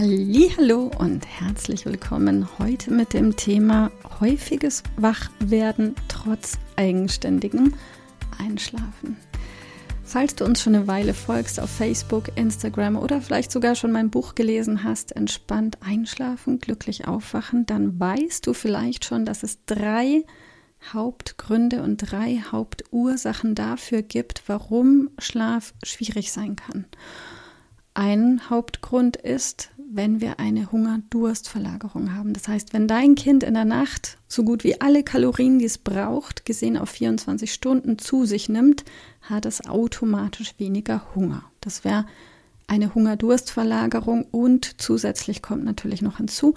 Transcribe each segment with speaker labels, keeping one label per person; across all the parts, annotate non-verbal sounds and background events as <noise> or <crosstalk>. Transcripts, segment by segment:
Speaker 1: Hallo und herzlich willkommen heute mit dem Thema häufiges Wachwerden trotz eigenständigem Einschlafen. Falls du uns schon eine Weile folgst auf Facebook, Instagram oder vielleicht sogar schon mein Buch gelesen hast, Entspannt einschlafen, glücklich aufwachen, dann weißt du vielleicht schon, dass es drei Hauptgründe und drei Hauptursachen dafür gibt, warum Schlaf schwierig sein kann. Ein Hauptgrund ist, wenn wir eine Hunger-Durst-Verlagerung haben. Das heißt, wenn dein Kind in der Nacht so gut wie alle Kalorien, die es braucht, gesehen auf 24 Stunden zu sich nimmt, hat es automatisch weniger Hunger. Das wäre eine Hunger-Durst-Verlagerung und zusätzlich kommt natürlich noch hinzu,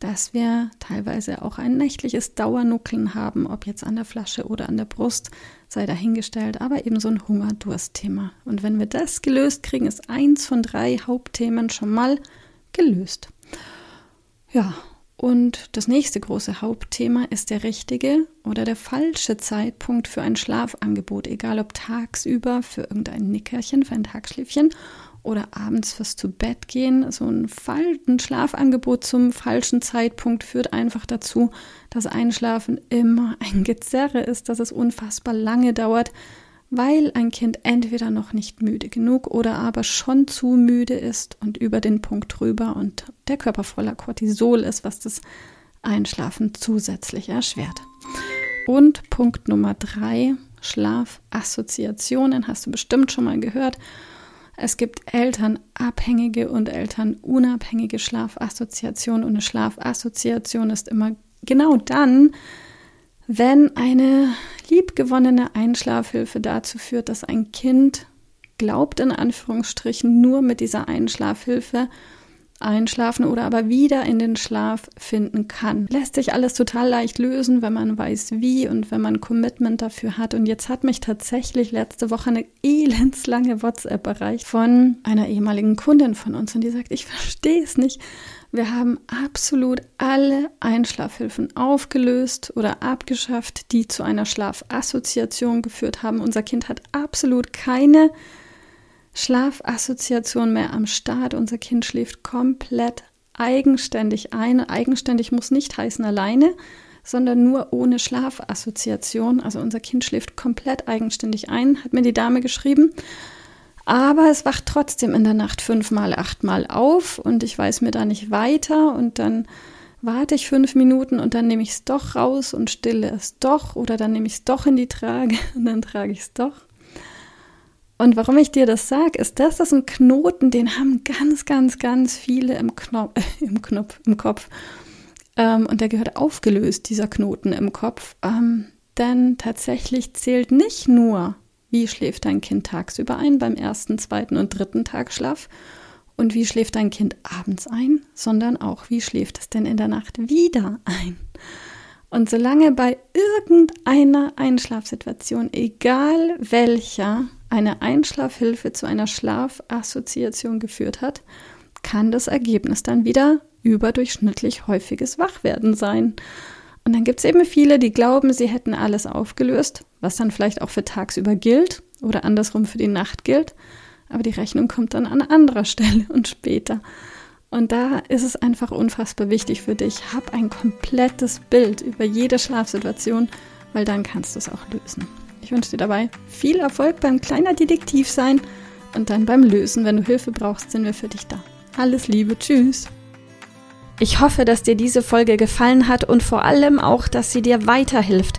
Speaker 1: dass wir teilweise auch ein nächtliches Dauernuckeln haben, ob jetzt an der Flasche oder an der Brust, sei dahingestellt, aber eben so ein Hunger-Durst-Thema. Und wenn wir das gelöst kriegen, ist eins von drei Hauptthemen schon mal gelöst. Ja, und das nächste große Hauptthema ist der richtige oder der falsche Zeitpunkt für ein Schlafangebot, egal ob tagsüber für irgendein Nickerchen, für ein Tagschläfchen oder abends fürs zu Bett gehen. So ein, Fall, ein Schlafangebot zum falschen Zeitpunkt führt einfach dazu, dass Einschlafen immer ein Gezerre ist, dass es unfassbar lange dauert, weil ein Kind entweder noch nicht müde genug oder aber schon zu müde ist und über den Punkt drüber und der Körper voller Cortisol ist, was das Einschlafen zusätzlich erschwert. Und Punkt Nummer drei, Schlafassoziationen, hast du bestimmt schon mal gehört. Es gibt elternabhängige und elternunabhängige Schlafassoziationen und eine Schlafassoziation ist immer genau dann, wenn eine liebgewonnene Einschlafhilfe dazu führt, dass ein Kind glaubt, in Anführungsstrichen, nur mit dieser Einschlafhilfe einschlafen oder aber wieder in den Schlaf finden kann. Lässt sich alles total leicht lösen, wenn man weiß wie und wenn man Commitment dafür hat. Und jetzt hat mich tatsächlich letzte Woche eine <laughs> elendslange WhatsApp erreicht von einer ehemaligen Kundin von uns und die sagt, ich verstehe es nicht. Wir haben absolut alle Einschlafhilfen aufgelöst oder abgeschafft, die zu einer Schlafassoziation geführt haben. Unser Kind hat absolut keine Schlafassoziation mehr am Start. Unser Kind schläft komplett eigenständig ein. Eigenständig muss nicht heißen alleine, sondern nur ohne Schlafassoziation. Also unser Kind schläft komplett eigenständig ein, hat mir die Dame geschrieben. Aber es wacht trotzdem in der Nacht fünfmal, achtmal auf und ich weiß mir da nicht weiter und dann warte ich fünf Minuten und dann nehme ich es doch raus und stille es doch oder dann nehme ich es doch in die Trage <laughs> und dann trage ich es doch. Und warum ich dir das sage, ist, das ist ein Knoten, den haben ganz, ganz, ganz viele im, Knopf, äh, <laughs> im, Knopf, im Kopf. Ähm, und der gehört aufgelöst, dieser Knoten im Kopf. Ähm, denn tatsächlich zählt nicht nur, wie schläft dein Kind tagsüber ein beim ersten, zweiten und dritten Tagschlaf und wie schläft dein Kind abends ein, sondern auch, wie schläft es denn in der Nacht wieder ein. Und solange bei irgendeiner Einschlafsituation, egal welcher, eine Einschlafhilfe zu einer Schlafassoziation geführt hat, kann das Ergebnis dann wieder überdurchschnittlich häufiges Wachwerden sein. Und dann gibt es eben viele, die glauben, sie hätten alles aufgelöst, was dann vielleicht auch für tagsüber gilt oder andersrum für die Nacht gilt. Aber die Rechnung kommt dann an anderer <laughs> Stelle und später. Und da ist es einfach unfassbar wichtig für dich, hab ein komplettes Bild über jede Schlafsituation, weil dann kannst du es auch lösen. Ich wünsche dir dabei viel Erfolg beim kleiner Detektiv sein und dann beim Lösen. Wenn du Hilfe brauchst, sind wir für dich da. Alles Liebe, tschüss. Ich hoffe, dass dir diese Folge gefallen hat und vor allem auch, dass sie dir weiterhilft.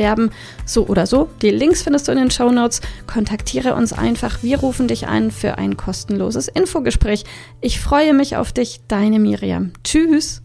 Speaker 1: bewerben. So oder so. Die Links findest du in den Show Notes. Kontaktiere uns einfach. Wir rufen dich ein für ein kostenloses Infogespräch. Ich freue mich auf dich, deine Miriam. Tschüss.